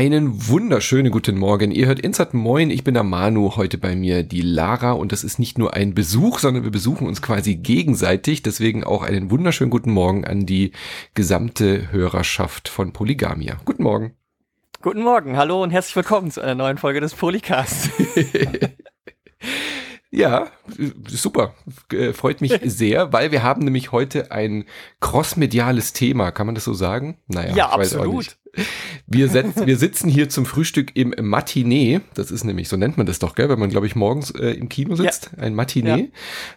Einen wunderschönen guten Morgen. Ihr hört Insert Moin. Ich bin der Manu. Heute bei mir die Lara. Und das ist nicht nur ein Besuch, sondern wir besuchen uns quasi gegenseitig. Deswegen auch einen wunderschönen guten Morgen an die gesamte Hörerschaft von Polygamia. Guten Morgen. Guten Morgen. Hallo und herzlich willkommen zu einer neuen Folge des Polycasts. Ja, super. Äh, freut mich sehr, weil wir haben nämlich heute ein crossmediales Thema. Kann man das so sagen? Naja, ja, absolut. Wir, setzen, wir sitzen hier zum Frühstück im Matinee. Das ist nämlich, so nennt man das doch, gell, wenn man, glaube ich, morgens äh, im Kino sitzt. Ja. Ein Matinee. Ja.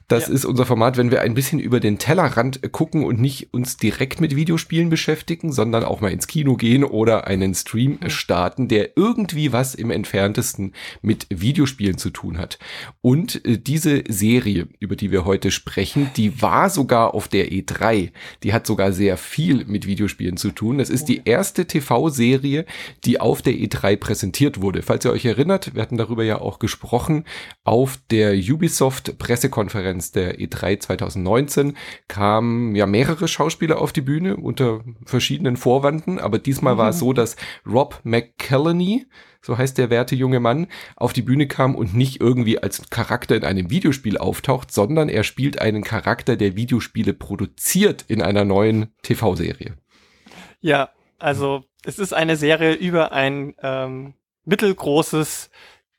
Das ja. ist unser Format, wenn wir ein bisschen über den Tellerrand gucken und nicht uns direkt mit Videospielen beschäftigen, sondern auch mal ins Kino gehen oder einen Stream mhm. starten, der irgendwie was im entferntesten mit Videospielen zu tun hat. Und äh, diese Serie, über die wir heute sprechen, die war sogar auf der E3. Die hat sogar sehr viel mit Videospielen zu tun. Das ist die oh erste TV TV-Serie, die auf der E3 präsentiert wurde. Falls ihr euch erinnert, wir hatten darüber ja auch gesprochen, auf der Ubisoft-Pressekonferenz der E3 2019 kamen ja mehrere Schauspieler auf die Bühne unter verschiedenen Vorwanden, aber diesmal mhm. war es so, dass Rob McCallany, so heißt der werte junge Mann, auf die Bühne kam und nicht irgendwie als Charakter in einem Videospiel auftaucht, sondern er spielt einen Charakter, der Videospiele produziert in einer neuen TV-Serie. Ja, also es ist eine Serie über ein ähm, mittelgroßes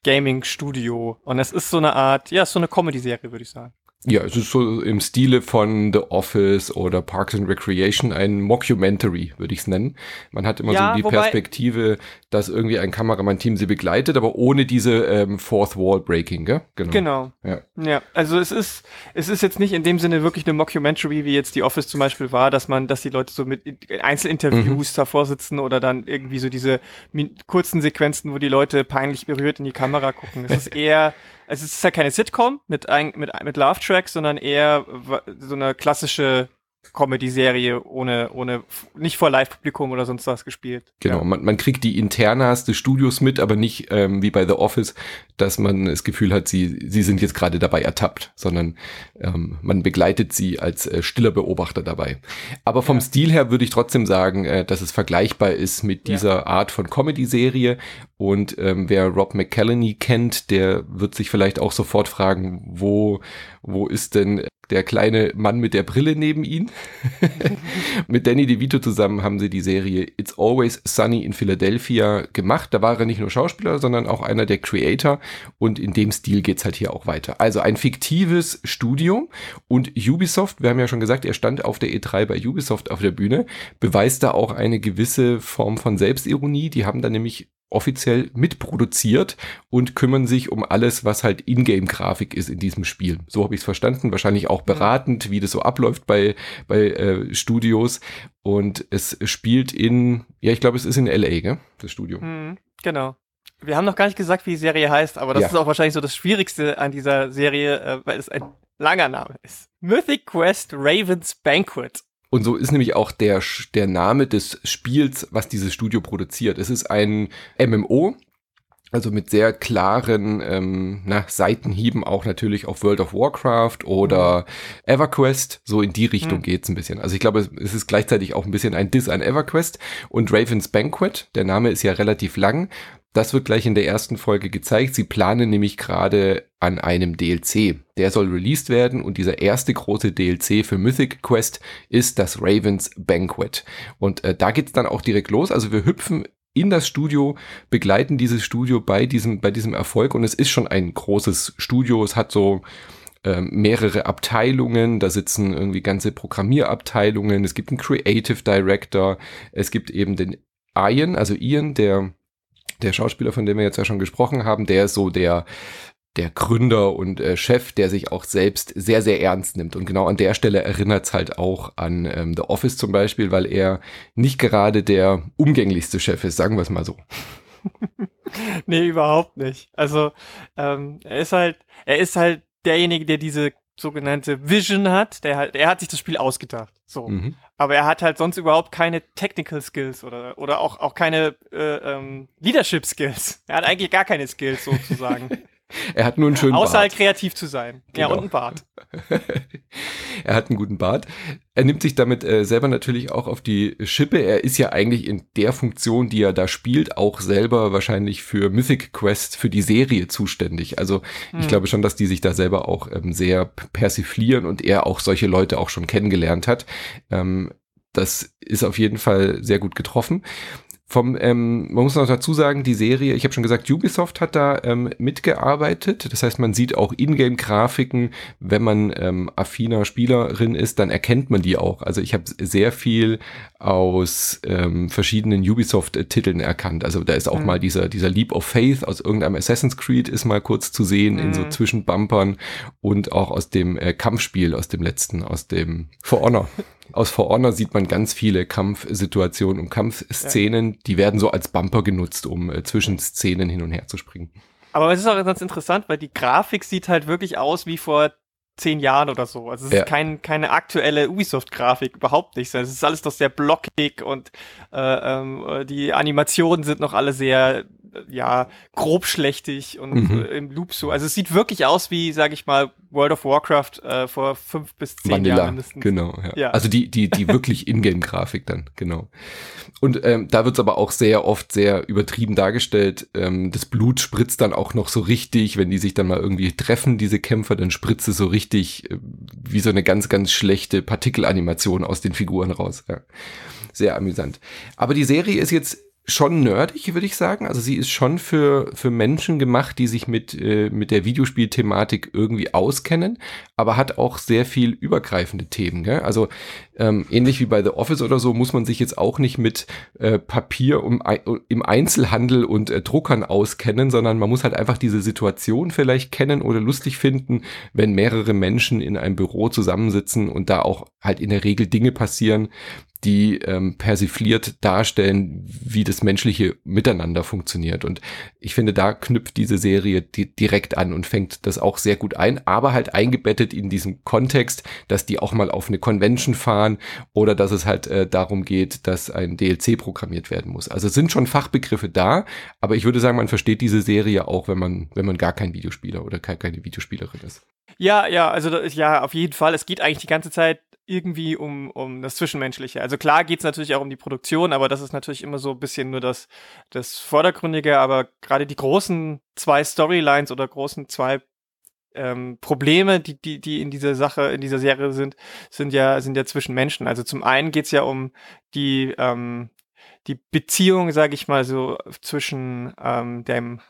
Gaming-Studio. Und es ist so eine Art, ja, so eine Comedy-Serie, würde ich sagen. Ja, es ist so im Stile von The Office oder Parks and Recreation ein Mockumentary, würde ich es nennen. Man hat immer ja, so die Perspektive, dass irgendwie ein Kameramann-Team sie begleitet, aber ohne diese ähm, Fourth Wall Breaking, gell? Genau. Genau. Ja. ja, also es ist, es ist jetzt nicht in dem Sinne wirklich eine Mockumentary, wie jetzt The Office zum Beispiel war, dass man, dass die Leute so mit Einzelinterviews mhm. davor sitzen oder dann irgendwie so diese kurzen Sequenzen, wo die Leute peinlich berührt in die Kamera gucken. Es ist eher es ist ja keine Sitcom mit, ein, mit, mit Love Tracks, sondern eher so eine klassische Comedy-Serie ohne, ohne, nicht vor Live-Publikum oder sonst was gespielt. Genau, ja. man, man kriegt die Internas des Studios mit, aber nicht ähm, wie bei The Office, dass man das Gefühl hat, sie, sie sind jetzt gerade dabei ertappt, sondern ähm, man begleitet sie als äh, stiller Beobachter dabei. Aber vom ja. Stil her würde ich trotzdem sagen, äh, dass es vergleichbar ist mit dieser ja. Art von Comedy-Serie. Und ähm, wer Rob McCallany kennt, der wird sich vielleicht auch sofort fragen, wo, wo ist denn der kleine Mann mit der Brille neben ihn. mit Danny DeVito zusammen haben sie die Serie It's Always Sunny in Philadelphia gemacht. Da war er nicht nur Schauspieler, sondern auch einer der Creator. Und in dem Stil geht's halt hier auch weiter. Also ein fiktives Studio und Ubisoft, wir haben ja schon gesagt, er stand auf der E3 bei Ubisoft auf der Bühne, beweist da auch eine gewisse Form von Selbstironie. Die haben da nämlich offiziell mitproduziert und kümmern sich um alles, was halt Ingame-Grafik ist in diesem Spiel. So habe ich es verstanden. Wahrscheinlich auch beratend, wie das so abläuft bei, bei äh, Studios. Und es spielt in, ja, ich glaube, es ist in LA, gell? das Studio. Mhm, genau. Wir haben noch gar nicht gesagt, wie die Serie heißt, aber das ja. ist auch wahrscheinlich so das Schwierigste an dieser Serie, äh, weil es ein langer Name ist. Mythic Quest Raven's Banquet. Und so ist nämlich auch der, der Name des Spiels, was dieses Studio produziert. Es ist ein MMO, also mit sehr klaren ähm, na, Seitenhieben auch natürlich auf World of Warcraft oder mhm. EverQuest. So in die Richtung mhm. geht's ein bisschen. Also ich glaube, es ist gleichzeitig auch ein bisschen ein Diss an EverQuest. Und Raven's Banquet, der Name ist ja relativ lang. Das wird gleich in der ersten Folge gezeigt. Sie planen nämlich gerade an einem DLC. Der soll released werden und dieser erste große DLC für Mythic Quest ist das Ravens Banquet. Und äh, da geht's dann auch direkt los. Also wir hüpfen in das Studio, begleiten dieses Studio bei diesem, bei diesem Erfolg und es ist schon ein großes Studio. Es hat so ähm, mehrere Abteilungen, da sitzen irgendwie ganze Programmierabteilungen, es gibt einen Creative Director, es gibt eben den Ian, also Ian, der der Schauspieler, von dem wir jetzt ja schon gesprochen haben, der ist so der, der Gründer und äh, Chef, der sich auch selbst sehr, sehr ernst nimmt. Und genau an der Stelle erinnert es halt auch an ähm, The Office zum Beispiel, weil er nicht gerade der umgänglichste Chef ist, sagen wir es mal so. nee, überhaupt nicht. Also ähm, er ist halt, er ist halt derjenige, der diese sogenannte Vision hat, der halt, er hat sich das Spiel ausgedacht. So. Mhm. Aber er hat halt sonst überhaupt keine Technical Skills oder, oder auch, auch keine äh, ähm, Leadership Skills. Er hat eigentlich gar keine Skills sozusagen. er hat nur einen schönen Außer Bart. halt kreativ zu sein. Genau. Ja, und einen Bart. er hat einen guten Bart. er nimmt sich damit äh, selber natürlich auch auf die Schippe. Er ist ja eigentlich in der Funktion, die er da spielt, auch selber wahrscheinlich für Mythic Quest, für die Serie zuständig. Also hm. ich glaube schon, dass die sich da selber auch ähm, sehr persiflieren und er auch solche Leute auch schon kennengelernt hat. Ähm, das ist auf jeden Fall sehr gut getroffen. Vom, ähm, man muss noch dazu sagen, die Serie, ich habe schon gesagt, Ubisoft hat da ähm, mitgearbeitet. Das heißt, man sieht auch Ingame-Grafiken. Wenn man ähm, affiner Spielerin ist, dann erkennt man die auch. Also ich habe sehr viel aus ähm, verschiedenen Ubisoft-Titeln erkannt. Also da ist auch mhm. mal dieser, dieser Leap of Faith aus irgendeinem Assassin's Creed ist mal kurz zu sehen mhm. in so mhm. Zwischenbumpern und auch aus dem äh, Kampfspiel, aus dem letzten, aus dem For Honor. Aus For Honor sieht man ganz viele Kampfsituationen und Kampfszenen, ja. Die werden so als Bumper genutzt, um äh, zwischen Szenen hin und her zu springen. Aber es ist auch ganz interessant, weil die Grafik sieht halt wirklich aus wie vor zehn Jahren oder so. Also es ist ja. kein, keine aktuelle Ubisoft-Grafik, überhaupt nicht. Es ist alles doch sehr blockig und äh, ähm, die Animationen sind noch alle sehr ja grobschlächtig und mhm. äh, im Loop so. Also es sieht wirklich aus wie, sag ich mal, World of Warcraft äh, vor fünf bis zehn Vanilla, Jahren mindestens. Genau, ja. ja. Also die, die, die wirklich Ingame-Grafik dann, genau. Und ähm, da wird's aber auch sehr oft sehr übertrieben dargestellt. Ähm, das Blut spritzt dann auch noch so richtig, wenn die sich dann mal irgendwie treffen, diese Kämpfer, dann spritzt es so richtig äh, wie so eine ganz, ganz schlechte Partikelanimation aus den Figuren raus. Ja. Sehr amüsant. Aber die Serie ist jetzt schon nerdig, würde ich sagen. Also sie ist schon für, für Menschen gemacht, die sich mit, äh, mit der Videospielthematik irgendwie auskennen, aber hat auch sehr viel übergreifende Themen. Gell? Also ähm, ähnlich wie bei The Office oder so muss man sich jetzt auch nicht mit äh, Papier um, im Einzelhandel und äh, Druckern auskennen, sondern man muss halt einfach diese Situation vielleicht kennen oder lustig finden, wenn mehrere Menschen in einem Büro zusammensitzen und da auch halt in der Regel Dinge passieren, die ähm, persifliert darstellen, wie das menschliche Miteinander funktioniert. Und ich finde, da knüpft diese Serie di direkt an und fängt das auch sehr gut ein, aber halt eingebettet in diesem Kontext, dass die auch mal auf eine Convention fahren oder dass es halt äh, darum geht, dass ein DLC programmiert werden muss. Also sind schon Fachbegriffe da, aber ich würde sagen, man versteht diese Serie auch, wenn man, wenn man gar kein Videospieler oder keine Videospielerin ist. Ja, ja, also ja, auf jeden Fall. Es geht eigentlich die ganze Zeit irgendwie um, um das Zwischenmenschliche. Also klar geht es natürlich auch um die Produktion, aber das ist natürlich immer so ein bisschen nur das, das Vordergründige, aber gerade die großen zwei Storylines oder großen zwei ähm, Probleme, die, die, die in dieser Sache, in dieser Serie sind, sind ja, sind ja zwischen Menschen. Also zum einen geht es ja um die, ähm, die Beziehung, sage ich mal so, zwischen ähm, dem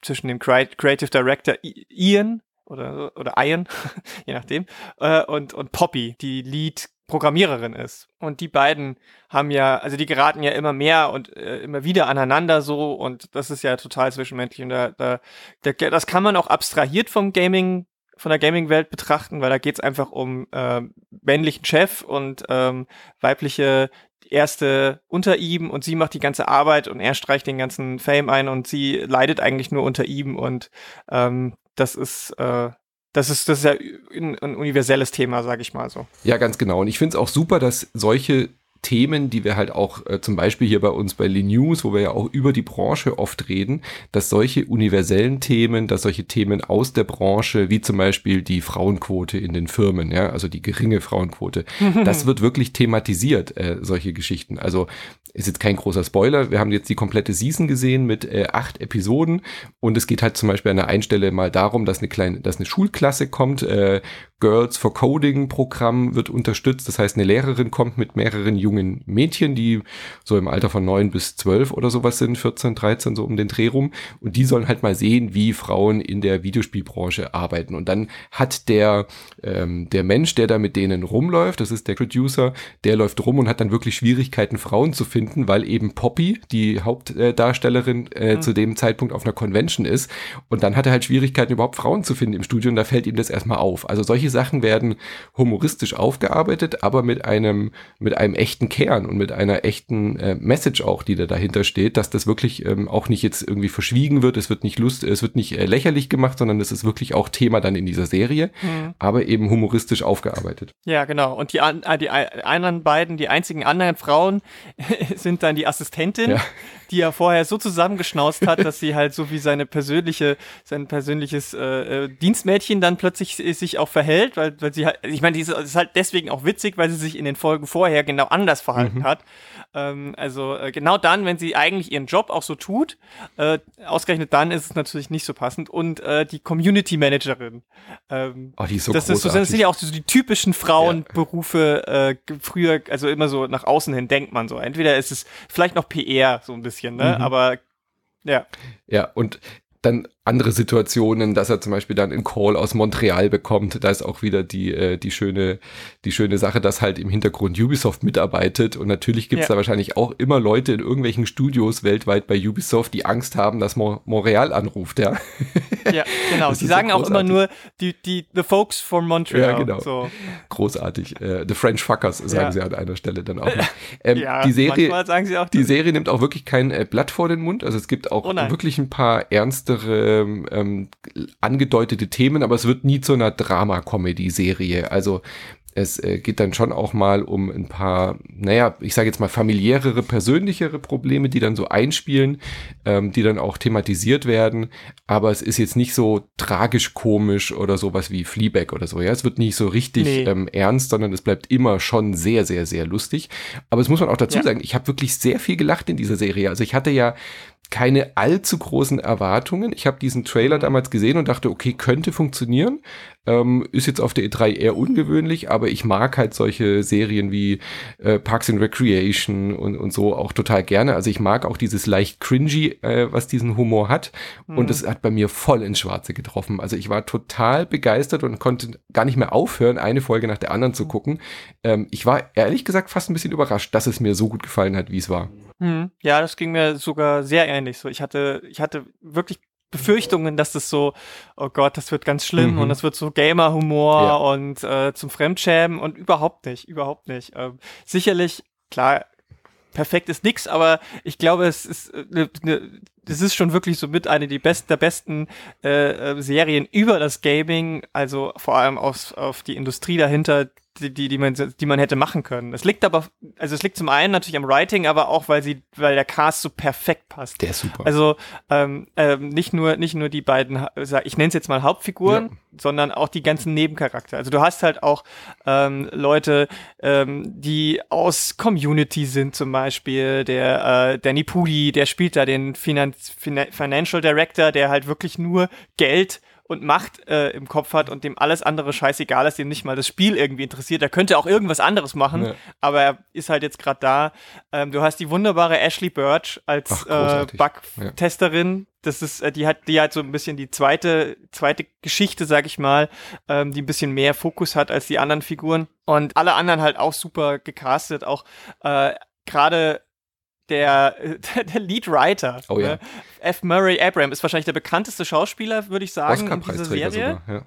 zwischen dem Creative Director Ian oder, oder Ian, je nachdem, äh, und, und Poppy, die Lead Programmiererin ist. Und die beiden haben ja, also die geraten ja immer mehr und äh, immer wieder aneinander so. Und das ist ja total zwischenmenschlich. Und da, da, da das kann man auch abstrahiert vom Gaming von der Gaming-Welt betrachten, weil da geht's einfach um äh, männlichen Chef und ähm, weibliche Erste unter ihm. Und sie macht die ganze Arbeit und er streicht den ganzen Fame ein. Und sie leidet eigentlich nur unter ihm. Und ähm, das ist, äh, das ist, das ist ja ein, ein universelles Thema, sage ich mal so. Ja, ganz genau. Und ich finde es auch super, dass solche Themen, die wir halt auch äh, zum Beispiel hier bei uns bei Lee News, wo wir ja auch über die Branche oft reden, dass solche universellen Themen, dass solche Themen aus der Branche, wie zum Beispiel die Frauenquote in den Firmen, ja, also die geringe Frauenquote, das wird wirklich thematisiert, äh, solche Geschichten. Also ist jetzt kein großer Spoiler. Wir haben jetzt die komplette Season gesehen mit äh, acht Episoden und es geht halt zum Beispiel an der einen Stelle mal darum, dass eine kleine, dass eine Schulklasse kommt, äh, Girls for Coding Programm wird unterstützt. Das heißt, eine Lehrerin kommt mit mehreren jungen Mädchen, die so im Alter von neun bis zwölf oder sowas sind, 14, 13, so um den Dreh rum. Und die sollen halt mal sehen, wie Frauen in der Videospielbranche arbeiten. Und dann hat der, ähm, der Mensch, der da mit denen rumläuft, das ist der Producer, der läuft rum und hat dann wirklich Schwierigkeiten, Frauen zu finden, weil eben Poppy, die Hauptdarstellerin, äh, mhm. zu dem Zeitpunkt auf einer Convention ist. Und dann hat er halt Schwierigkeiten, überhaupt Frauen zu finden im Studio und da fällt ihm das erstmal auf. Also solche Sachen werden humoristisch aufgearbeitet, aber mit einem, mit einem echten Kern und mit einer echten äh, Message auch, die da dahinter steht, dass das wirklich ähm, auch nicht jetzt irgendwie verschwiegen wird, es wird nicht lust, es wird nicht äh, lächerlich gemacht, sondern es ist wirklich auch Thema dann in dieser Serie, mhm. aber eben humoristisch aufgearbeitet. Ja, genau. Und die, äh, die anderen beiden, die einzigen anderen Frauen sind dann die Assistentin. Ja die er vorher so zusammengeschnauzt hat, dass sie halt so wie seine persönliche, sein persönliches äh, äh Dienstmädchen dann plötzlich sich auch verhält, weil, weil sie halt, ich meine, die ist, ist halt deswegen auch witzig, weil sie sich in den Folgen vorher genau anders verhalten mhm. hat. Ähm, also äh, genau dann, wenn sie eigentlich ihren Job auch so tut, äh, ausgerechnet dann ist es natürlich nicht so passend. Und äh, die Community Managerin. Ähm, oh, die ist so das, großartig. Ist so, das sind ja auch so die typischen Frauenberufe äh, früher, also immer so nach außen hin denkt man so. Entweder ist es vielleicht noch PR so ein bisschen, ne? Mhm. Aber ja. Ja, und dann andere Situationen, dass er zum Beispiel dann einen Call aus Montreal bekommt. Da ist auch wieder die, äh, die, schöne, die schöne Sache, dass halt im Hintergrund Ubisoft mitarbeitet. Und natürlich gibt es ja. da wahrscheinlich auch immer Leute in irgendwelchen Studios weltweit bei Ubisoft, die Angst haben, dass Mo Montreal anruft, ja. Ja, genau. Die sagen so auch immer nur die, die The Folks from Montreal. Ja, genau. So. Großartig. Äh, the French Fuckers, sagen ja. sie an einer Stelle dann auch. Ähm, ja, die Serie, sagen sie auch die Serie nimmt auch wirklich kein äh, Blatt vor den Mund. Also es gibt auch oh wirklich ein paar ernstere ähm, ähm, angedeutete Themen, aber es wird nie zu einer Drama-Comedy-Serie. Also es äh, geht dann schon auch mal um ein paar, naja, ich sage jetzt mal familiärere, persönlichere Probleme, die dann so einspielen, ähm, die dann auch thematisiert werden. Aber es ist jetzt nicht so tragisch komisch oder sowas wie Fleabag oder so. Ja, es wird nicht so richtig nee. ähm, ernst, sondern es bleibt immer schon sehr, sehr, sehr lustig. Aber es muss man auch dazu ja. sagen, ich habe wirklich sehr viel gelacht in dieser Serie. Also ich hatte ja keine allzu großen Erwartungen. Ich habe diesen Trailer mhm. damals gesehen und dachte, okay, könnte funktionieren. Ähm, ist jetzt auf der E3 eher ungewöhnlich, aber ich mag halt solche Serien wie äh, Parks and Recreation und, und so auch total gerne. Also ich mag auch dieses leicht cringy, äh, was diesen Humor hat. Mhm. Und es hat bei mir voll ins Schwarze getroffen. Also ich war total begeistert und konnte gar nicht mehr aufhören, eine Folge nach der anderen zu mhm. gucken. Ähm, ich war ehrlich gesagt fast ein bisschen überrascht, dass es mir so gut gefallen hat, wie es war. Hm, ja, das ging mir sogar sehr ähnlich. So, ich hatte, ich hatte wirklich Befürchtungen, dass das so, oh Gott, das wird ganz schlimm mhm. und das wird so Gamer-Humor ja. und äh, zum Fremdschämen und überhaupt nicht, überhaupt nicht. Ähm, sicherlich, klar, perfekt ist nix, aber ich glaube, es ist ne, ne, das ist schon wirklich so mit eine die best, der besten äh, äh, Serien über das Gaming, also vor allem auf, auf die Industrie dahinter, die, die, die, man, die man hätte machen können. Es liegt aber, also es liegt zum einen natürlich am Writing, aber auch, weil sie, weil der Cast so perfekt passt. Der ist super. Also ähm, ähm, nicht nur, nicht nur die beiden, ich nenne es jetzt mal Hauptfiguren, ja. sondern auch die ganzen Nebencharakter. Also du hast halt auch ähm, Leute, ähm, die aus Community sind, zum Beispiel der äh, Danny Pudi, der spielt da den Finanz, Financial Director, der halt wirklich nur Geld und Macht äh, im Kopf hat und dem alles andere scheißegal ist, dem nicht mal das Spiel irgendwie interessiert. Er könnte auch irgendwas anderes machen, ja. aber er ist halt jetzt gerade da. Ähm, du hast die wunderbare Ashley Birch als äh, Bug-Testerin. Ja. Das ist, äh, die hat, die hat so ein bisschen die zweite, zweite Geschichte, sag ich mal, ähm, die ein bisschen mehr Fokus hat als die anderen Figuren. Und alle anderen halt auch super gecastet, auch äh, gerade der, der Lead Writer, oh, ja. F. Murray Abraham, ist wahrscheinlich der bekannteste Schauspieler, würde ich sagen, in dieser Serie. Sogar,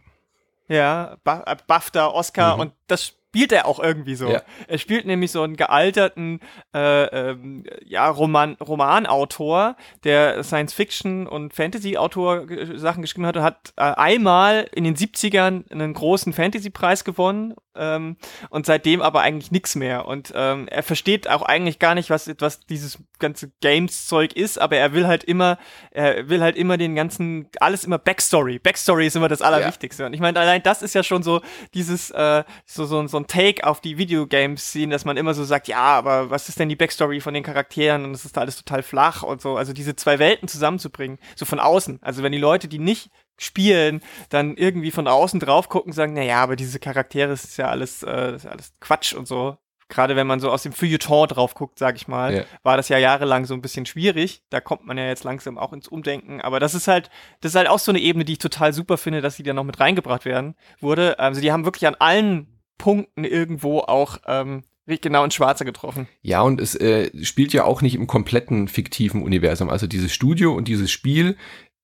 ja, ja äh, BAFTA, Oscar mhm. und das spielt er auch irgendwie so. Ja. Er spielt nämlich so einen gealterten äh, ähm, ja, Roman, Romanautor, der Science-Fiction und Fantasy-Autor Sachen geschrieben hat und hat äh, einmal in den 70ern einen großen Fantasy-Preis gewonnen ähm, und seitdem aber eigentlich nichts mehr. Und ähm, er versteht auch eigentlich gar nicht, was, was dieses ganze Games-Zeug ist, aber er will halt immer, er will halt immer den ganzen, alles immer Backstory. Backstory ist immer das Allerwichtigste. Ja. Und ich meine, allein das ist ja schon so dieses, äh, so, so, so ein Take auf die Videogames sehen, dass man immer so sagt, ja, aber was ist denn die Backstory von den Charakteren und es ist alles total flach und so. Also diese zwei Welten zusammenzubringen, so von außen. Also wenn die Leute, die nicht spielen, dann irgendwie von außen drauf gucken, sagen, na ja, aber diese Charaktere ist ja alles, äh, ist ja alles Quatsch und so. Gerade wenn man so aus dem Feuilleton drauf guckt, sag ich mal, ja. war das ja jahrelang so ein bisschen schwierig. Da kommt man ja jetzt langsam auch ins Umdenken. Aber das ist halt, das ist halt auch so eine Ebene, die ich total super finde, dass sie da noch mit reingebracht werden wurde. Also die haben wirklich an allen Punkten irgendwo auch ähm, genau ins Schwarze getroffen. Ja, und es äh, spielt ja auch nicht im kompletten fiktiven Universum. Also dieses Studio und dieses Spiel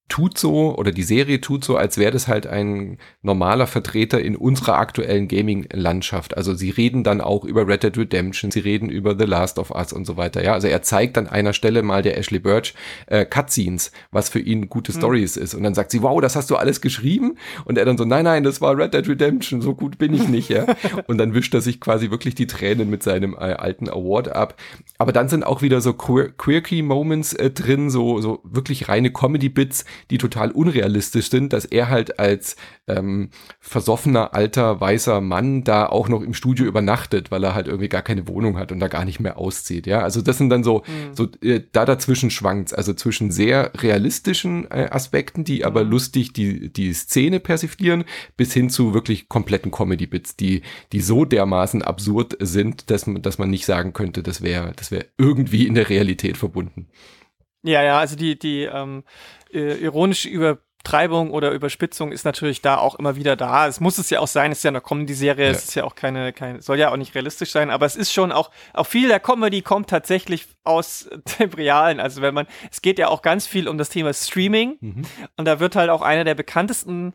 tut so oder die Serie tut so, als wäre das halt ein normaler Vertreter in unserer aktuellen Gaming-Landschaft. Also sie reden dann auch über Red Dead Redemption, sie reden über The Last of Us und so weiter. Ja, also er zeigt an einer Stelle mal der Ashley Birch äh, Cutscenes, was für ihn gute mhm. Stories ist. Und dann sagt sie, wow, das hast du alles geschrieben? Und er dann so, nein, nein, das war Red Dead Redemption, so gut bin ich nicht, ja. und dann wischt er sich quasi wirklich die Tränen mit seinem äh, alten Award ab. Aber dann sind auch wieder so quirky Moments äh, drin, so, so wirklich reine Comedy-Bits, die total unrealistisch sind, dass er halt als ähm, versoffener, alter, weißer Mann da auch noch im Studio übernachtet, weil er halt irgendwie gar keine Wohnung hat und da gar nicht mehr auszieht. Ja, also das sind dann so, mhm. so äh, da dazwischen schwankt also zwischen sehr realistischen äh, Aspekten, die aber mhm. lustig die, die Szene persiflieren, bis hin zu wirklich kompletten Comedy-Bits, die, die so dermaßen absurd sind, dass man, dass man nicht sagen könnte, das wäre, das wäre irgendwie in der Realität verbunden. Ja, ja, also die, die ähm, äh, ironische Übertreibung oder Überspitzung ist natürlich da auch immer wieder da. Es muss es ja auch sein, es ist ja eine Comedy-Serie, ja. es ist ja auch keine, keine, soll ja auch nicht realistisch sein, aber es ist schon auch, auch viel der Comedy kommt tatsächlich aus dem Realen. Also wenn man, es geht ja auch ganz viel um das Thema Streaming mhm. und da wird halt auch einer der bekanntesten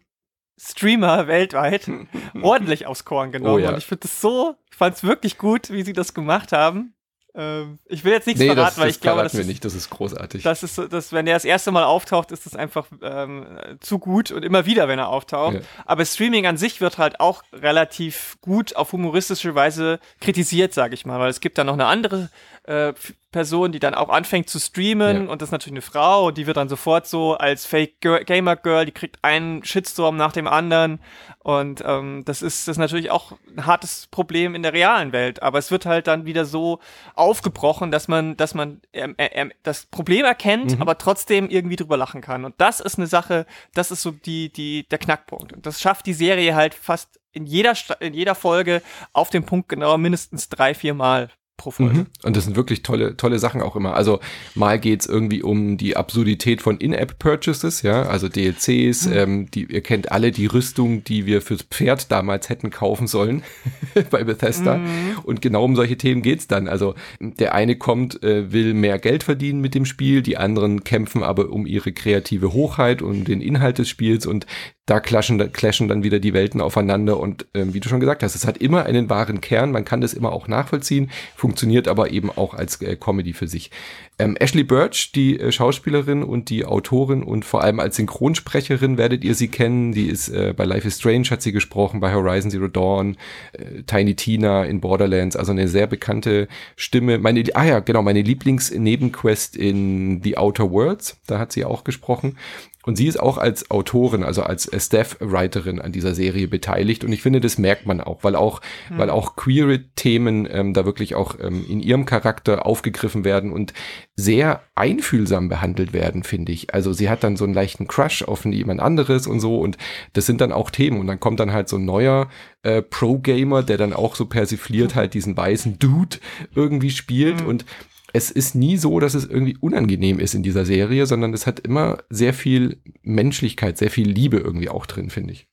Streamer weltweit ordentlich aufs Korn genommen. Oh, ja. Und ich finde es so, ich fand es wirklich gut, wie sie das gemacht haben. Ähm, ich will jetzt nichts nee, verraten, das, weil das ich glaube, das wir ist, nicht, das ist großartig. Das ist, das, wenn er das erste Mal auftaucht, ist das einfach ähm, zu gut und immer wieder, wenn er auftaucht. Ja. Aber Streaming an sich wird halt auch relativ gut auf humoristische Weise kritisiert, sage ich mal, weil es gibt da noch eine andere äh, Person, die dann auch anfängt zu streamen ja. und das ist natürlich eine Frau und die wird dann sofort so als Fake Gamer Girl, die kriegt einen Shitstorm nach dem anderen und ähm, das ist das ist natürlich auch ein hartes Problem in der realen Welt, aber es wird halt dann wieder so aufgebrochen, dass man dass man ähm, äh, das Problem erkennt, mhm. aber trotzdem irgendwie drüber lachen kann und das ist eine Sache, das ist so die die der Knackpunkt und das schafft die Serie halt fast in jeder in jeder Folge auf den Punkt genau mindestens drei vier Mal pro Folge. Mhm. Und das sind wirklich tolle, tolle Sachen auch immer. Also mal geht's irgendwie um die Absurdität von In-App-Purchases, ja, also DLCs, mhm. ähm, die, ihr kennt alle die Rüstung, die wir fürs Pferd damals hätten kaufen sollen bei Bethesda. Mhm. Und genau um solche Themen geht's dann. Also der eine kommt, äh, will mehr Geld verdienen mit dem Spiel, die anderen kämpfen aber um ihre kreative Hochheit und den Inhalt des Spiels und da clashen, clashen dann wieder die Welten aufeinander und ähm, wie du schon gesagt hast, es hat immer einen wahren Kern, man kann das immer auch nachvollziehen, funktioniert aber eben auch als äh, Comedy für sich. Ähm, Ashley Birch, die äh, Schauspielerin und die Autorin und vor allem als Synchronsprecherin werdet ihr sie kennen, die ist äh, bei Life is Strange hat sie gesprochen, bei Horizon Zero Dawn, äh, Tiny Tina in Borderlands, also eine sehr bekannte Stimme. Meine, ah ja, genau, meine Lieblingsnebenquest in The Outer Worlds, da hat sie auch gesprochen und sie ist auch als Autorin, also als Staff-Writerin an dieser Serie beteiligt. Und ich finde, das merkt man auch, weil auch, mhm. weil auch queere Themen ähm, da wirklich auch ähm, in ihrem Charakter aufgegriffen werden und sehr einfühlsam behandelt werden, finde ich. Also sie hat dann so einen leichten Crush auf jemand anderes und so. Und das sind dann auch Themen. Und dann kommt dann halt so ein neuer äh, Pro-Gamer, der dann auch so persifliert halt diesen weißen Dude irgendwie spielt. Mhm. Und es ist nie so, dass es irgendwie unangenehm ist in dieser Serie, sondern es hat immer sehr viel Menschlichkeit, sehr viel Liebe irgendwie auch drin, finde ich.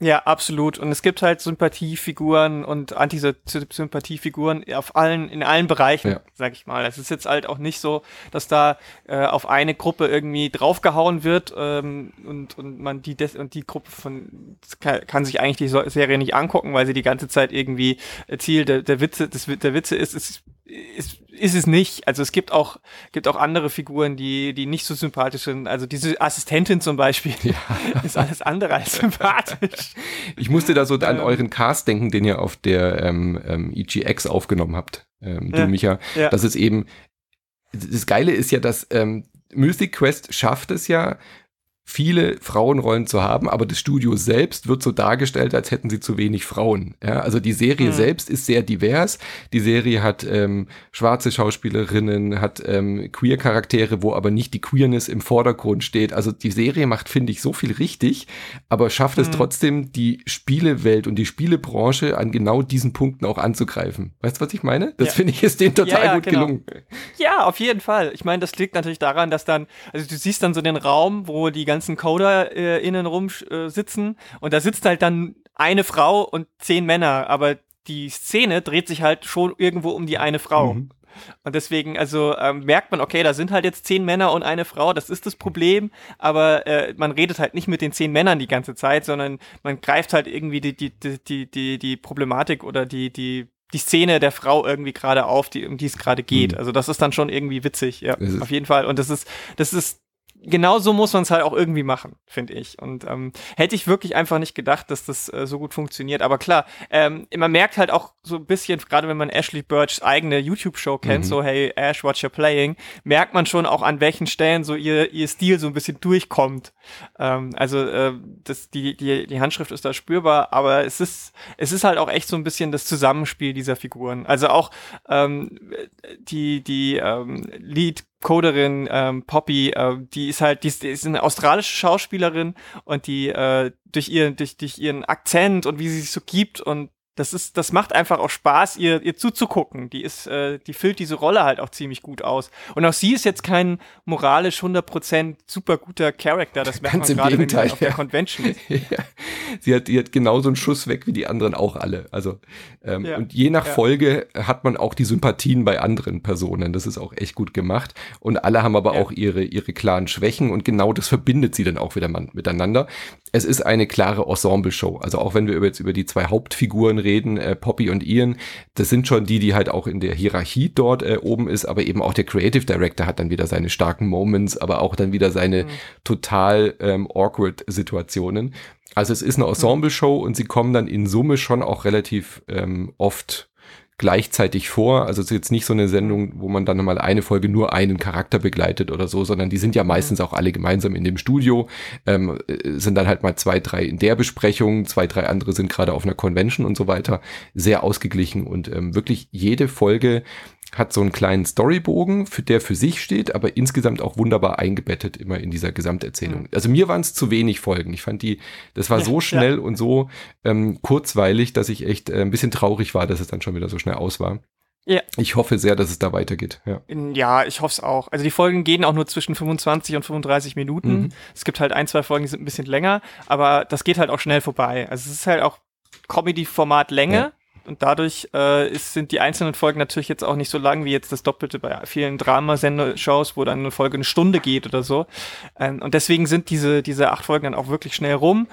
Ja, absolut. Und es gibt halt Sympathiefiguren und Antisympathiefiguren auf allen, in allen Bereichen, ja. sag ich mal. Es ist jetzt halt auch nicht so, dass da äh, auf eine Gruppe irgendwie draufgehauen wird ähm, und, und man die Des und die Gruppe von kann, kann, sich eigentlich die Serie nicht angucken, weil sie die ganze Zeit irgendwie Ziel der, der Witze, des, der Witze ist, ist ist, ist es nicht. Also es gibt auch, gibt auch andere Figuren, die, die nicht so sympathisch sind. Also diese Assistentin zum Beispiel ja. ist alles andere als sympathisch. Ich musste da so an ähm, euren Cast denken, den ihr auf der ähm, ähm, EGX aufgenommen habt, ähm, du, ja, Micha. Ja. Das ist eben, das Geile ist ja, dass ähm, Mythic Quest schafft es ja, viele Frauenrollen zu haben, aber das Studio selbst wird so dargestellt, als hätten sie zu wenig Frauen. Ja, also die Serie mhm. selbst ist sehr divers. Die Serie hat ähm, schwarze Schauspielerinnen, hat ähm, Queer-Charaktere, wo aber nicht die Queerness im Vordergrund steht. Also die Serie macht, finde ich, so viel richtig, aber schafft mhm. es trotzdem, die Spielewelt und die Spielebranche an genau diesen Punkten auch anzugreifen. Weißt du, was ich meine? Das ja. finde ich ist denen total ja, ja, gut genau. gelungen. Ja, auf jeden Fall. Ich meine, das liegt natürlich daran, dass dann, also du siehst dann so den Raum, wo die ganzen Coder äh, innen rum äh, sitzen und da sitzt halt dann eine Frau und zehn Männer, aber die Szene dreht sich halt schon irgendwo um die eine Frau. Mhm. Und deswegen, also ähm, merkt man, okay, da sind halt jetzt zehn Männer und eine Frau, das ist das Problem, aber äh, man redet halt nicht mit den zehn Männern die ganze Zeit, sondern man greift halt irgendwie die, die, die, die, die Problematik oder die, die die Szene der Frau irgendwie gerade auf, die, um die es gerade geht. Mhm. Also das ist dann schon irgendwie witzig, ja, auf jeden Fall. Und das ist, das ist genau so muss man es halt auch irgendwie machen, finde ich. Und ähm, hätte ich wirklich einfach nicht gedacht, dass das äh, so gut funktioniert. Aber klar, ähm, man merkt halt auch so ein bisschen, gerade wenn man Ashley Birchs eigene YouTube-Show kennt, mhm. so hey Ash, watch your playing, merkt man schon auch an welchen Stellen so ihr, ihr Stil so ein bisschen durchkommt. Ähm, also äh, das, die, die, die Handschrift ist da spürbar, aber es ist, es ist halt auch echt so ein bisschen das Zusammenspiel dieser Figuren. Also auch ähm, die, die ähm, Lead Coderin ähm, Poppy, äh, die ist halt, die ist, die ist eine australische Schauspielerin und die äh, durch ihren, durch, durch ihren Akzent und wie sie sich so gibt und das ist, das macht einfach auch Spaß, ihr, ihr zuzugucken. Die ist, äh, die füllt diese Rolle halt auch ziemlich gut aus. Und auch sie ist jetzt kein moralisch 100% super guter Charakter. Das merkt Ganz man gerade, wenn sie auf der Convention ist. ja. Sie hat, die hat genauso einen Schuss weg wie die anderen auch alle. Also, ähm, ja. und je nach. Folge hat man auch die Sympathien bei anderen Personen. Das ist auch echt gut gemacht. Und alle haben aber auch ihre, ihre klaren Schwächen und genau das verbindet sie dann auch wieder miteinander. Es ist eine klare Ensemble-Show. Also auch wenn wir jetzt über die zwei Hauptfiguren reden, äh, Poppy und Ian, das sind schon die, die halt auch in der Hierarchie dort äh, oben ist, aber eben auch der Creative Director hat dann wieder seine starken Moments, aber auch dann wieder seine mhm. total ähm, awkward Situationen. Also es ist eine Ensemble-Show und sie kommen dann in Summe schon auch relativ ähm, oft gleichzeitig vor. Also es ist jetzt nicht so eine Sendung, wo man dann mal eine Folge nur einen Charakter begleitet oder so, sondern die sind ja meistens auch alle gemeinsam in dem Studio, ähm, sind dann halt mal zwei, drei in der Besprechung, zwei, drei andere sind gerade auf einer Convention und so weiter. Sehr ausgeglichen und ähm, wirklich jede Folge hat so einen kleinen Storybogen, für der für sich steht, aber insgesamt auch wunderbar eingebettet immer in dieser Gesamterzählung. Mhm. Also mir waren es zu wenig Folgen. Ich fand die, das war ja, so schnell ja. und so ähm, kurzweilig, dass ich echt äh, ein bisschen traurig war, dass es dann schon wieder so schnell aus war. Ja. Ich hoffe sehr, dass es da weitergeht. Ja, ja ich hoffe es auch. Also die Folgen gehen auch nur zwischen 25 und 35 Minuten. Mhm. Es gibt halt ein, zwei Folgen, die sind ein bisschen länger, aber das geht halt auch schnell vorbei. Also es ist halt auch Comedy-Format Länge. Ja und dadurch äh, ist, sind die einzelnen Folgen natürlich jetzt auch nicht so lang wie jetzt das Doppelte bei vielen Dramasendeshows, wo dann eine Folge eine Stunde geht oder so. Ähm, und deswegen sind diese, diese acht Folgen dann auch wirklich schnell rum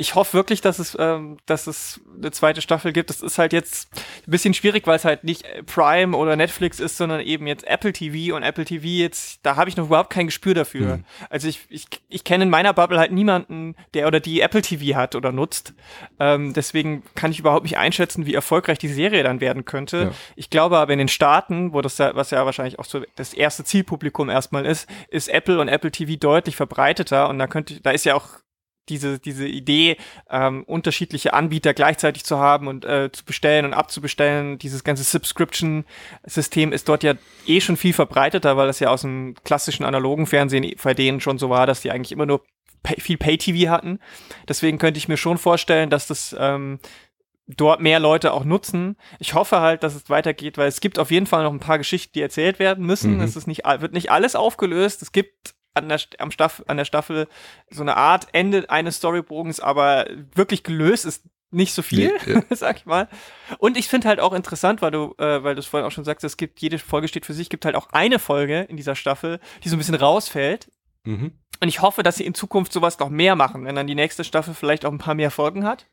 ich hoffe wirklich, dass es, ähm, dass es eine zweite Staffel gibt. Das ist halt jetzt ein bisschen schwierig, weil es halt nicht Prime oder Netflix ist, sondern eben jetzt Apple TV und Apple TV jetzt, da habe ich noch überhaupt kein Gespür dafür. Mhm. Also ich, ich, ich kenne in meiner Bubble halt niemanden, der oder die Apple TV hat oder nutzt. Ähm, deswegen kann ich überhaupt nicht einschätzen, wie erfolgreich die Serie dann werden könnte. Ja. Ich glaube aber in den Staaten, wo das ja, was ja wahrscheinlich auch so das erste Zielpublikum erstmal ist, ist Apple und Apple TV deutlich verbreiteter und da könnte, da ist ja auch diese, diese Idee, ähm, unterschiedliche Anbieter gleichzeitig zu haben und äh, zu bestellen und abzubestellen, dieses ganze Subscription-System ist dort ja eh schon viel verbreiteter, weil das ja aus dem klassischen analogen Fernsehen bei denen schon so war, dass die eigentlich immer nur pay, viel Pay-TV hatten. Deswegen könnte ich mir schon vorstellen, dass das ähm, dort mehr Leute auch nutzen. Ich hoffe halt, dass es weitergeht, weil es gibt auf jeden Fall noch ein paar Geschichten, die erzählt werden müssen. Mhm. Es ist nicht, wird nicht alles aufgelöst. Es gibt an der, am Staff, an der Staffel so eine Art Ende eines Storybogens, aber wirklich gelöst ist nicht so viel, nee, sag ich mal. Und ich finde halt auch interessant, weil du, äh, weil du es vorhin auch schon sagst, es gibt, jede Folge steht für sich, gibt halt auch eine Folge in dieser Staffel, die so ein bisschen rausfällt. Mhm. Und ich hoffe, dass sie in Zukunft sowas noch mehr machen, wenn dann die nächste Staffel vielleicht auch ein paar mehr Folgen hat,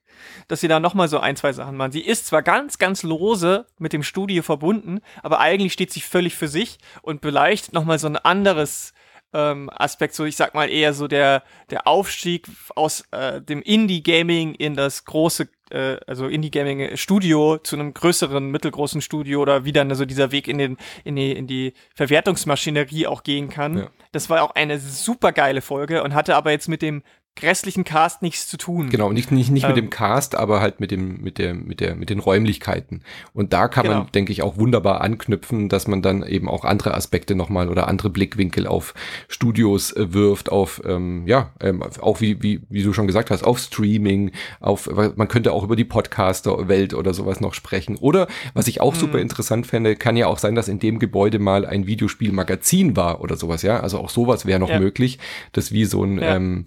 dass sie da noch mal so ein, zwei Sachen machen. Sie ist zwar ganz, ganz lose mit dem Studio verbunden, aber eigentlich steht sie völlig für sich und beleuchtet noch mal so ein anderes ähm, Aspekt, so ich sag mal eher so der, der Aufstieg aus äh, dem Indie-Gaming in das große, äh, also Indie-Gaming-Studio zu einem größeren, mittelgroßen Studio oder wie dann so dieser Weg in, den, in, die, in die Verwertungsmaschinerie auch gehen kann. Ja. Das war auch eine super geile Folge und hatte aber jetzt mit dem restlichen Cast nichts zu tun. Genau, nicht, nicht, nicht ähm, mit dem Cast, aber halt mit dem, mit der, mit der, mit den Räumlichkeiten. Und da kann genau. man, denke ich, auch wunderbar anknüpfen, dass man dann eben auch andere Aspekte nochmal oder andere Blickwinkel auf Studios äh, wirft, auf, ähm, ja, ähm, auch wie, wie, wie du schon gesagt hast, auf Streaming, auf, man könnte auch über die Podcaster-Welt oder sowas noch sprechen. Oder, was ich auch mhm. super interessant fände, kann ja auch sein, dass in dem Gebäude mal ein Videospielmagazin war oder sowas, ja. Also auch sowas wäre noch ja. möglich, dass wie so ein, ja. ähm,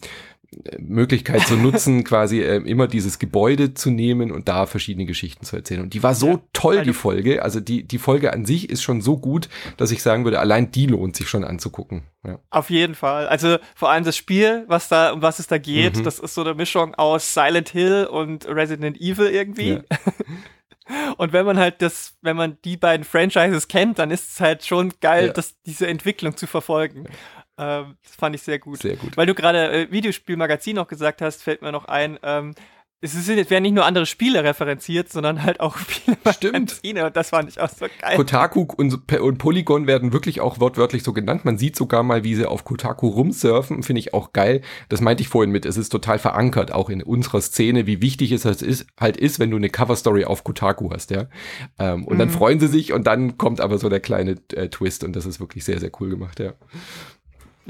Möglichkeit zu nutzen, quasi äh, immer dieses Gebäude zu nehmen und da verschiedene Geschichten zu erzählen. Und die war so ja, toll, die Folge. Also die, die Folge an sich ist schon so gut, dass ich sagen würde, allein die lohnt sich schon anzugucken. Ja. Auf jeden Fall. Also vor allem das Spiel, was da, um was es da geht, mhm. das ist so eine Mischung aus Silent Hill und Resident Evil irgendwie. Ja. Und wenn man halt das, wenn man die beiden Franchises kennt, dann ist es halt schon geil, ja. das, diese Entwicklung zu verfolgen. Ähm, das fand ich sehr gut. Sehr gut. Weil du gerade äh, Videospielmagazin noch gesagt hast, fällt mir noch ein, ähm, es werden nicht nur andere Spiele referenziert, sondern halt auch viele Stimmt. und das fand ich auch so geil. Kotaku und, und, Polygon werden wirklich auch wortwörtlich so genannt. Man sieht sogar mal, wie sie auf Kotaku rumsurfen, finde ich auch geil. Das meinte ich vorhin mit, es ist total verankert, auch in unserer Szene, wie wichtig es halt ist, halt ist wenn du eine Coverstory auf Kotaku hast, ja. Ähm, und mhm. dann freuen sie sich und dann kommt aber so der kleine äh, Twist und das ist wirklich sehr, sehr cool gemacht, ja.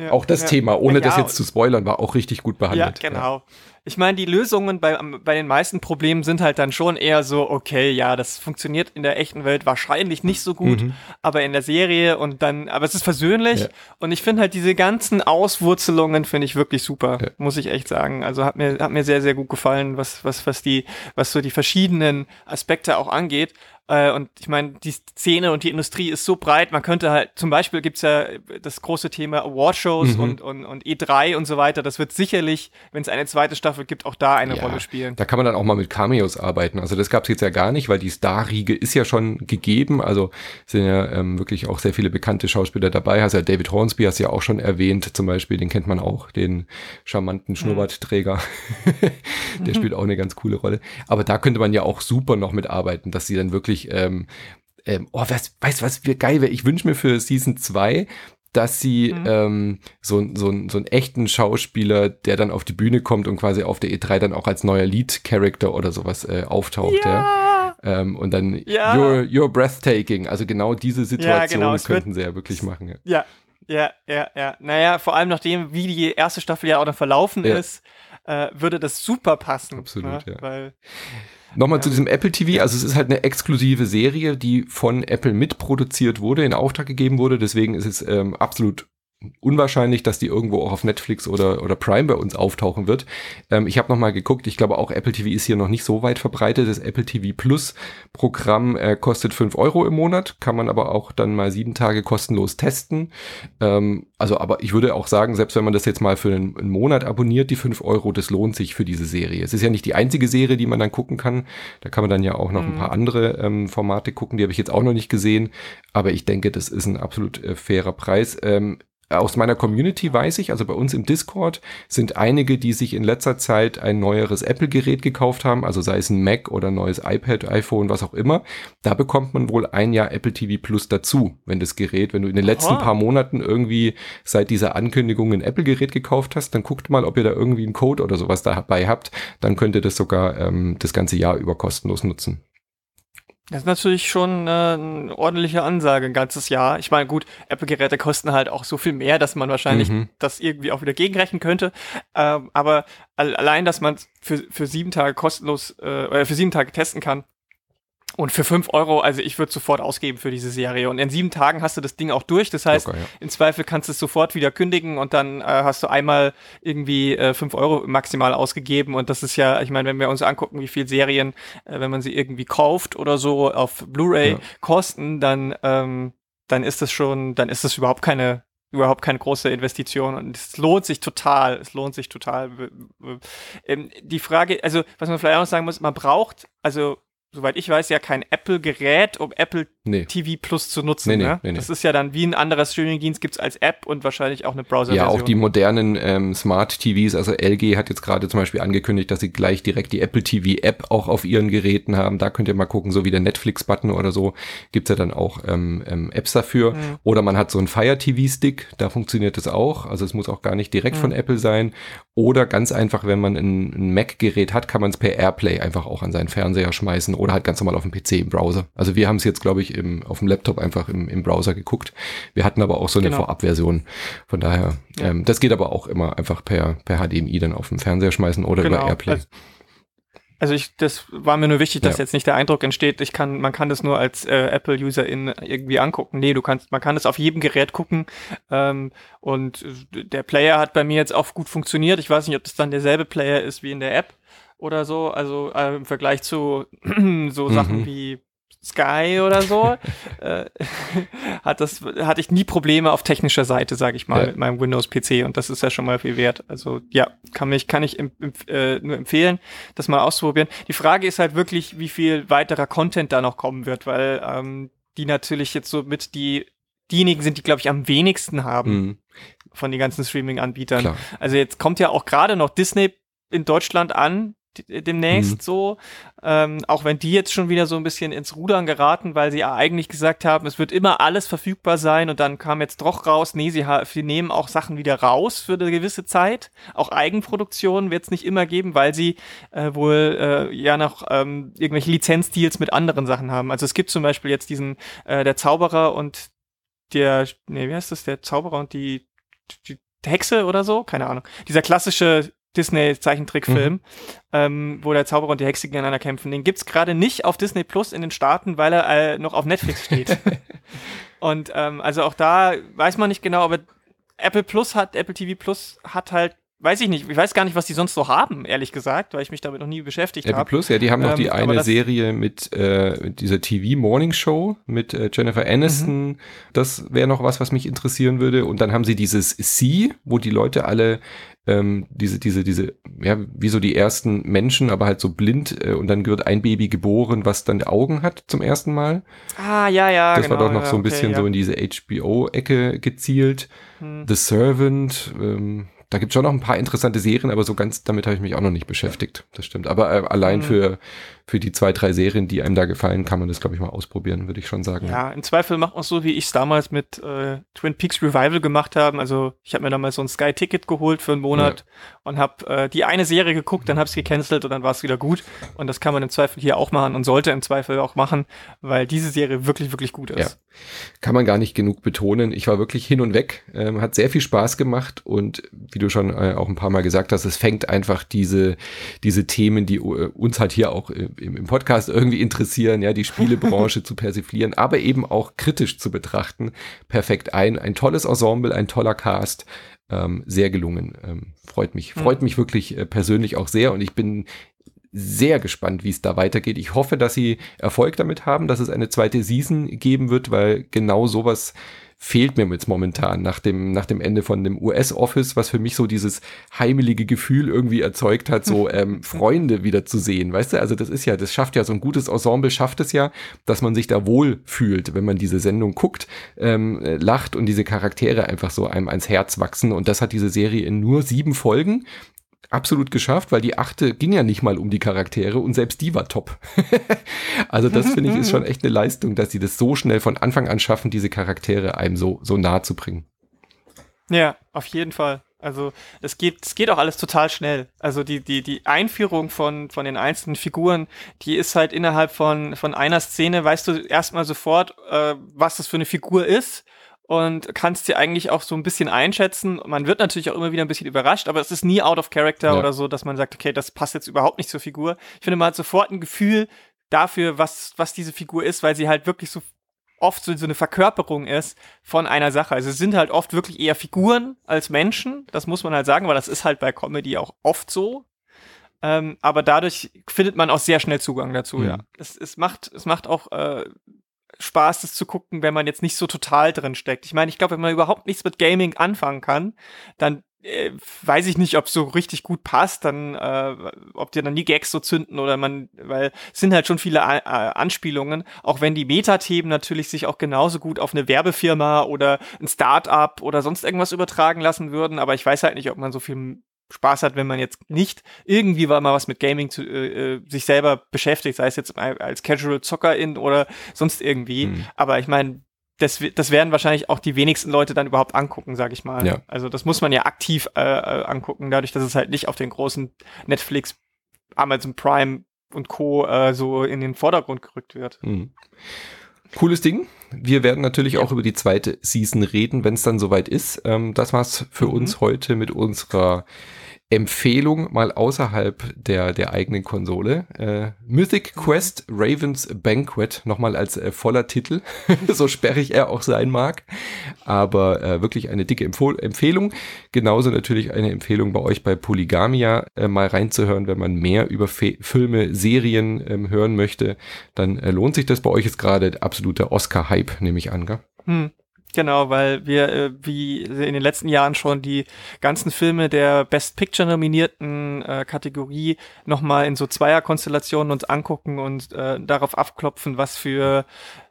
Ja, auch das ja. Thema, ohne ja, das jetzt zu spoilern, war auch richtig gut behandelt. Ja, genau. Ich meine, die Lösungen bei, bei den meisten Problemen sind halt dann schon eher so, okay, ja, das funktioniert in der echten Welt wahrscheinlich nicht so gut, mhm. aber in der Serie und dann, aber es ist versöhnlich und ich finde halt diese ganzen Auswurzelungen finde ich wirklich super, muss ich echt sagen. Also hat mir, hat mir sehr, sehr gut gefallen, was, was, was die, was so die verschiedenen Aspekte auch angeht. Äh, und ich meine, die Szene und die Industrie ist so breit, man könnte halt, zum Beispiel gibt's ja das große Thema Awardshows mhm. und, und, und E3 und so weiter. Das wird sicherlich, wenn es eine zweite Staffel gibt, auch da eine ja, Rolle spielen. Da kann man dann auch mal mit Cameos arbeiten. Also das gab's jetzt ja gar nicht, weil die Star-Riege ist ja schon gegeben. Also sind ja ähm, wirklich auch sehr viele bekannte Schauspieler dabei. Also ja David Hornsby hast du ja auch schon erwähnt, zum Beispiel, den kennt man auch, den charmanten Schnurrbartträger. Der spielt auch eine ganz coole Rolle. Aber da könnte man ja auch super noch mitarbeiten, dass sie dann wirklich wirklich, ähm, ähm, oh, weißt du, was wie geil wäre? Ich wünsche mir für Season 2, dass sie mhm. ähm, so, so, so einen echten Schauspieler, der dann auf die Bühne kommt und quasi auf der E3 dann auch als neuer Lead-Character oder sowas äh, auftaucht, ja. ja. Ähm, und dann ja. you're, you're breathtaking. Also genau diese Situation ja, genau. könnten sie ja wirklich machen. Ja. ja, ja, ja, ja. Naja, vor allem nachdem, wie die erste Staffel ja auch noch verlaufen ist, äh, würde das super passen. Absolut, ne? ja. Weil Nochmal zu diesem Apple TV, also es ist halt eine exklusive Serie, die von Apple mitproduziert wurde, in Auftrag gegeben wurde, deswegen ist es ähm, absolut unwahrscheinlich, dass die irgendwo auch auf Netflix oder, oder Prime bei uns auftauchen wird. Ähm, ich habe noch mal geguckt, ich glaube auch Apple TV ist hier noch nicht so weit verbreitet. Das Apple TV Plus Programm äh, kostet fünf Euro im Monat, kann man aber auch dann mal sieben Tage kostenlos testen. Ähm, also aber ich würde auch sagen, selbst wenn man das jetzt mal für einen, einen, Monat abonniert, die fünf Euro, das lohnt sich für diese Serie. Es ist ja nicht die einzige Serie, die man dann gucken kann. Da kann man dann ja auch noch mhm. ein paar andere ähm, Formate gucken, die habe ich jetzt auch noch nicht gesehen. Aber ich denke, das ist ein absolut äh, fairer Preis. Ähm, aus meiner Community weiß ich, also bei uns im Discord sind einige, die sich in letzter Zeit ein neueres Apple-Gerät gekauft haben, also sei es ein Mac oder ein neues iPad, iPhone, was auch immer. Da bekommt man wohl ein Jahr Apple TV Plus dazu, wenn das Gerät, wenn du in den letzten Aha. paar Monaten irgendwie seit dieser Ankündigung ein Apple-Gerät gekauft hast, dann guckt mal, ob ihr da irgendwie einen Code oder sowas dabei habt. Dann könnt ihr das sogar ähm, das ganze Jahr über kostenlos nutzen. Das ist natürlich schon äh, eine ordentliche Ansage, ein ganzes Jahr. Ich meine, gut, Apple-Geräte kosten halt auch so viel mehr, dass man wahrscheinlich mhm. das irgendwie auch wieder gegenrechnen könnte. Ähm, aber allein, dass man für, für sieben Tage kostenlos äh, oder für sieben Tage testen kann, und für fünf Euro, also ich würde sofort ausgeben für diese Serie. Und in sieben Tagen hast du das Ding auch durch. Das heißt, Locker, ja. im Zweifel kannst du es sofort wieder kündigen und dann äh, hast du einmal irgendwie äh, fünf Euro maximal ausgegeben. Und das ist ja, ich meine, wenn wir uns angucken, wie viel Serien, äh, wenn man sie irgendwie kauft oder so auf Blu-ray ja. kosten, dann, ähm, dann ist das schon, dann ist das überhaupt keine überhaupt keine große Investition und es lohnt sich total, es lohnt sich total. Ähm, die Frage, also was man vielleicht auch noch sagen muss, man braucht, also soweit ich weiß, ja kein Apple-Gerät, um Apple nee. TV Plus zu nutzen. Nee, nee, ne? nee, Das ist ja dann wie ein anderer Streaming-Dienst, gibt's als App und wahrscheinlich auch eine Browser-Version. Ja, auch die modernen ähm, Smart-TVs, also LG hat jetzt gerade zum Beispiel angekündigt, dass sie gleich direkt die Apple TV-App auch auf ihren Geräten haben. Da könnt ihr mal gucken, so wie der Netflix-Button oder so, gibt's ja dann auch ähm, ähm, Apps dafür. Mhm. Oder man hat so einen Fire TV-Stick, da funktioniert das auch. Also es muss auch gar nicht direkt mhm. von Apple sein. Oder ganz einfach, wenn man ein, ein Mac-Gerät hat, kann man es per Airplay einfach auch an seinen Fernseher schmeißen oder halt ganz normal auf dem PC im Browser. Also wir haben es jetzt, glaube ich, im, auf dem Laptop einfach im, im Browser geguckt. Wir hatten aber auch so eine genau. Vorabversion. Von daher, ja. ähm, das geht aber auch immer einfach per, per HDMI dann auf dem Fernseher schmeißen oder genau. über Airplay. Also Also ich, das war mir nur wichtig, dass Ja. jetzt nicht der Eindruck entsteht, ich kann, man kann das nur als äh, Apple-Userin irgendwie angucken. Nee, du kannst, man kann es auf jedem Gerät gucken. Ähm, und äh, der Player hat bei mir jetzt auch gut funktioniert. Ich weiß nicht, ob das dann derselbe Player ist wie in der App oder so. Also äh, im Vergleich zu so Sachen Mhm. wie Sky oder so, äh, hat das, hatte ich nie Probleme auf technischer Seite, sage ich mal, Ja. mit meinem Windows-PC und das ist ja schon mal viel wert. Also ja, kann mich, kann ich em- em- äh, nur empfehlen, das mal auszuprobieren. Die Frage ist halt wirklich, wie viel weiterer Content da noch kommen wird, weil ähm, die natürlich jetzt so mit die diejenigen sind, die glaube ich am wenigsten haben Mhm, von den ganzen Streaming-Anbietern. Also jetzt kommt ja auch gerade noch Disney in Deutschland an, demnächst Mhm. so. Ähm, auch wenn die jetzt schon wieder so ein bisschen ins Rudern geraten, weil sie ja eigentlich gesagt haben, es wird immer alles verfügbar sein und dann kam jetzt doch raus, nee, sie, sie nehmen auch Sachen wieder raus für eine gewisse Zeit. Auch Eigenproduktionen wird es nicht immer geben, weil sie äh, wohl äh, ja noch ähm, irgendwelche Lizenzdeals mit anderen Sachen haben. Also es gibt zum Beispiel jetzt diesen, äh, der Zauberer und der, nee, wie heißt das, der Zauberer und die, die Hexe oder so, keine Ahnung. Dieser klassische Disney-Zeichentrickfilm, ähm, wo der Zauberer und die Hexe gegeneinander kämpfen. Den gibt's gerade nicht auf Disney Plus in den Staaten, weil er äh, noch auf Netflix steht. und ähm, also auch da weiß man nicht genau, aber Apple Plus hat, Apple TV Plus hat halt, weiß ich nicht, ich weiß gar nicht, was die sonst so haben, ehrlich gesagt, weil ich mich damit noch nie beschäftigt Apple habe. Plus, ja, die haben noch Ähm, die aber eine Serie mit äh, mit dieser TV Morning Show mit äh, Jennifer Aniston. Mhm. Das wäre noch was, was mich interessieren würde. Und dann haben sie dieses Sie, wo die Leute alle ähm, diese diese diese ja wie so die ersten Menschen, aber halt so blind äh, und dann wird ein Baby geboren, was dann Augen hat zum ersten Mal. Ah, ja, ja, das genau. war doch noch ja, so ein okay, bisschen ja. so in diese HBO-Ecke gezielt. Hm. The Servant, ähm, da gibt es schon noch ein paar interessante Serien, aber so ganz damit habe ich mich auch noch nicht beschäftigt. Das stimmt. Aber äh, allein Mhm. für, für die zwei, drei Serien, die einem da gefallen, kann man das, glaube ich, mal ausprobieren, würde ich schon sagen. Ja, im Zweifel macht man es so, wie ich es damals mit äh, Twin Peaks Revival gemacht haben. Also ich habe mir damals so ein Sky-Ticket geholt für einen Monat und habe äh, die eine Serie geguckt, dann habe es gecancelt und dann war es wieder gut. Und das kann man im Zweifel hier auch machen und sollte im Zweifel auch machen, weil diese Serie wirklich, wirklich gut ist. Kann man gar nicht genug betonen. Ich war wirklich hin und weg, ähm, hat sehr viel Spaß gemacht und wie du schon äh, auch ein paar Mal gesagt hast, es fängt einfach diese, diese Themen, die äh, uns halt hier auch äh, im, im Podcast irgendwie interessieren, ja, die Spielebranche zu persiflieren, aber eben auch kritisch zu betrachten, perfekt ein. Ein tolles Ensemble, ein toller Cast, ähm, sehr gelungen. Ähm, freut mich, Mhm. freut mich wirklich äh, persönlich auch sehr und ich bin sehr gespannt, wie es da weitergeht. Ich hoffe, dass sie Erfolg damit haben, dass es eine zweite Season geben wird, weil genau sowas fehlt mir jetzt momentan nach dem, nach dem Ende von dem US-Office, was für mich so dieses heimelige Gefühl irgendwie erzeugt hat, so ähm, Freunde wieder zu sehen. Weißt du, also das ist ja, das schafft ja so ein gutes Ensemble, schafft es ja, dass man sich da wohl fühlt, wenn man diese Sendung guckt, ähm, äh, lacht und diese Charaktere einfach so einem ans Herz wachsen. Und das hat diese Serie in nur sieben Folgen absolut geschafft, weil die achte ging ja nicht mal um die Charaktere und selbst die war top. also das finde ich ist schon echt eine Leistung, dass sie das so schnell von Anfang an schaffen, diese Charaktere einem so, so nahe zu bringen. Ja, auf jeden Fall. Also es geht, es geht auch alles total schnell. Also die, die, die Einführung von, von den einzelnen Figuren, die ist halt innerhalb von, von einer Szene, weißt du erstmal sofort, äh, was das für eine Figur ist und kannst sie eigentlich auch so ein bisschen einschätzen. Man wird natürlich auch immer wieder ein bisschen überrascht, aber es ist nie out of character Ja. oder so, dass man sagt, okay, das passt jetzt überhaupt nicht zur Figur. Ich finde, man hat sofort ein Gefühl dafür, was, was diese Figur ist, weil sie halt wirklich so oft so, so eine Verkörperung ist von einer Sache. Also es sind halt oft wirklich eher Figuren als Menschen. Das muss man halt sagen, weil das ist halt bei Comedy auch oft so. Ähm, aber dadurch findet man auch sehr schnell Zugang dazu, Mhm. ja. Es, es macht, es macht auch äh, Spaß, das zu gucken, wenn man jetzt nicht so total drin steckt. Ich meine, ich glaube, wenn man überhaupt nichts mit Gaming anfangen kann, dann äh, weiß ich nicht, ob so richtig gut passt, dann äh, ob dir dann die Gags so zünden oder man, weil es sind halt schon viele A äh, Anspielungen, auch wenn die Metathemen natürlich sich auch genauso gut auf eine Werbefirma oder ein Start-up oder sonst irgendwas übertragen lassen würden, aber ich weiß halt nicht, ob man so viel Spaß hat, wenn man jetzt nicht irgendwie mal was mit Gaming zu, äh, äh, sich selber beschäftigt, sei es jetzt als Casual Zockerin oder sonst irgendwie. Mhm. Aber ich meine, das, das werden wahrscheinlich auch die wenigsten Leute dann überhaupt angucken, sag ich mal. Ja. Also das muss man ja aktiv äh, äh, angucken, dadurch, dass es halt nicht auf den großen Netflix, Amazon Prime und Co. Äh, so in den Vordergrund gerückt wird. Mhm. Cooles Ding. wir werden natürlich ja. auch über die zweite Season reden, wenn es dann soweit ist. Ähm, das war's für mhm. uns heute mit unserer Empfehlung mal außerhalb der, der eigenen Konsole. Äh, Mythic Quest Ravens Banquet, nochmal als äh, voller Titel, so sperrig er auch sein mag. Aber äh, wirklich eine dicke Empf Empfehlung. Genauso natürlich eine Empfehlung bei euch bei Polygamia äh, mal reinzuhören, wenn man mehr über Fe Filme, Serien ähm, hören möchte. Dann äh, lohnt sich das bei euch jetzt gerade absoluter Oscar-Hype, nehme ich an, gell? Hm. Genau, weil wir äh, wie in den letzten Jahren schon die ganzen Filme der Best Picture nominierten äh, Kategorie nochmal in so Zweierkonstellationen uns angucken und äh, darauf abklopfen, was für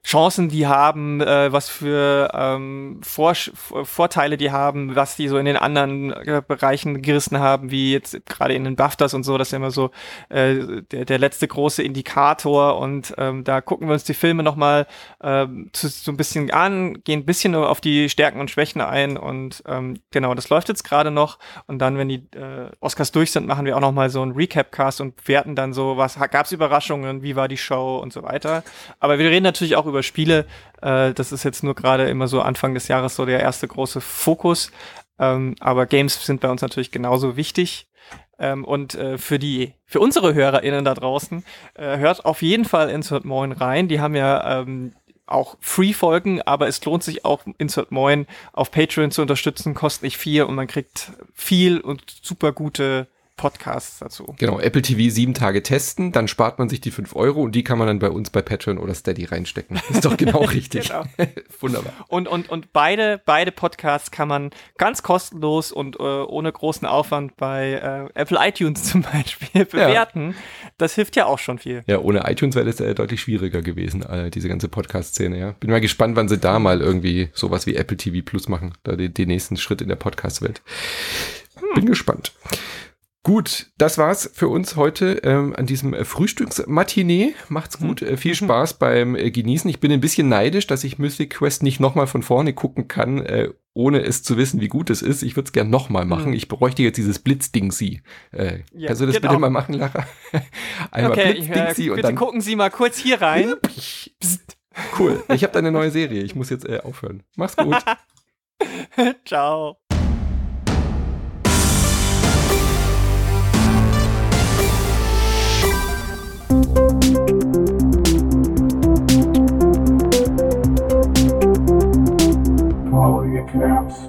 Chancen die haben, äh, was für ähm, Vor Vorteile die haben, was die so in den anderen äh, Bereichen gerissen haben, wie jetzt gerade in den BAFTAs und so, das ist ja immer so äh, der, der letzte große Indikator und ähm, da gucken wir uns die Filme nochmal äh, so ein bisschen an, gehen ein bisschen auf die Stärken und Schwächen ein und ähm, genau, das läuft jetzt gerade noch und dann, wenn die äh, Oscars durch sind, machen wir auch nochmal so einen Recap-Cast und werten dann so, was gab es Überraschungen, wie war die Show und so weiter. Aber wir reden natürlich auch über Spiele. Äh, das ist jetzt nur gerade immer so Anfang des Jahres so der erste große Fokus. Ähm, aber Games sind bei uns natürlich genauso wichtig. Ähm, und äh, für die, für unsere HörerInnen da draußen, äh, hört auf jeden Fall Insert Moin rein. Die haben ja ähm, auch Free-Folgen, aber es lohnt sich auch Insert Moin auf Patreon zu unterstützen, kostet nicht viel und man kriegt viel und super gute Podcasts dazu. Genau, Apple TV sieben Tage testen, dann spart man sich die fünf Euro und die kann man dann bei uns bei Patreon oder Steady reinstecken. ist doch genau richtig. genau. Wunderbar. Und, und, und beide, beide Podcasts kann man ganz kostenlos und äh, ohne großen Aufwand bei äh, Apple iTunes zum Beispiel bewerten. Ja. Das hilft ja auch schon viel. Ja, ohne iTunes wäre das äh, deutlich schwieriger gewesen, äh, diese ganze Podcast-Szene, ja. Bin mal gespannt, wann sie da mal irgendwie sowas wie Apple TV Plus machen, da den, den nächsten Schritt in der Podcast-Welt. Bin hm. gespannt. Gut, das war's für uns heute ähm, an diesem äh, Frühstücksmatinee. Macht's gut, äh, viel mhm. Spaß beim äh, Genießen. Ich bin ein bisschen neidisch, dass ich Mythic Quest nicht nochmal von vorne gucken kann, äh, ohne es zu wissen, wie gut es ist. Ich würde es gern nochmal machen. Mhm. Ich bräuchte jetzt dieses Blitzding sie. Äh, ja, kannst du das genau. bitte mal machen, Lara? Einmal okay, Blitzding sie äh, und dann gucken Sie mal kurz hier rein. cool. Ich habe da eine neue Serie. Ich muss jetzt äh, aufhören. Mach's gut. Ciao. knaps.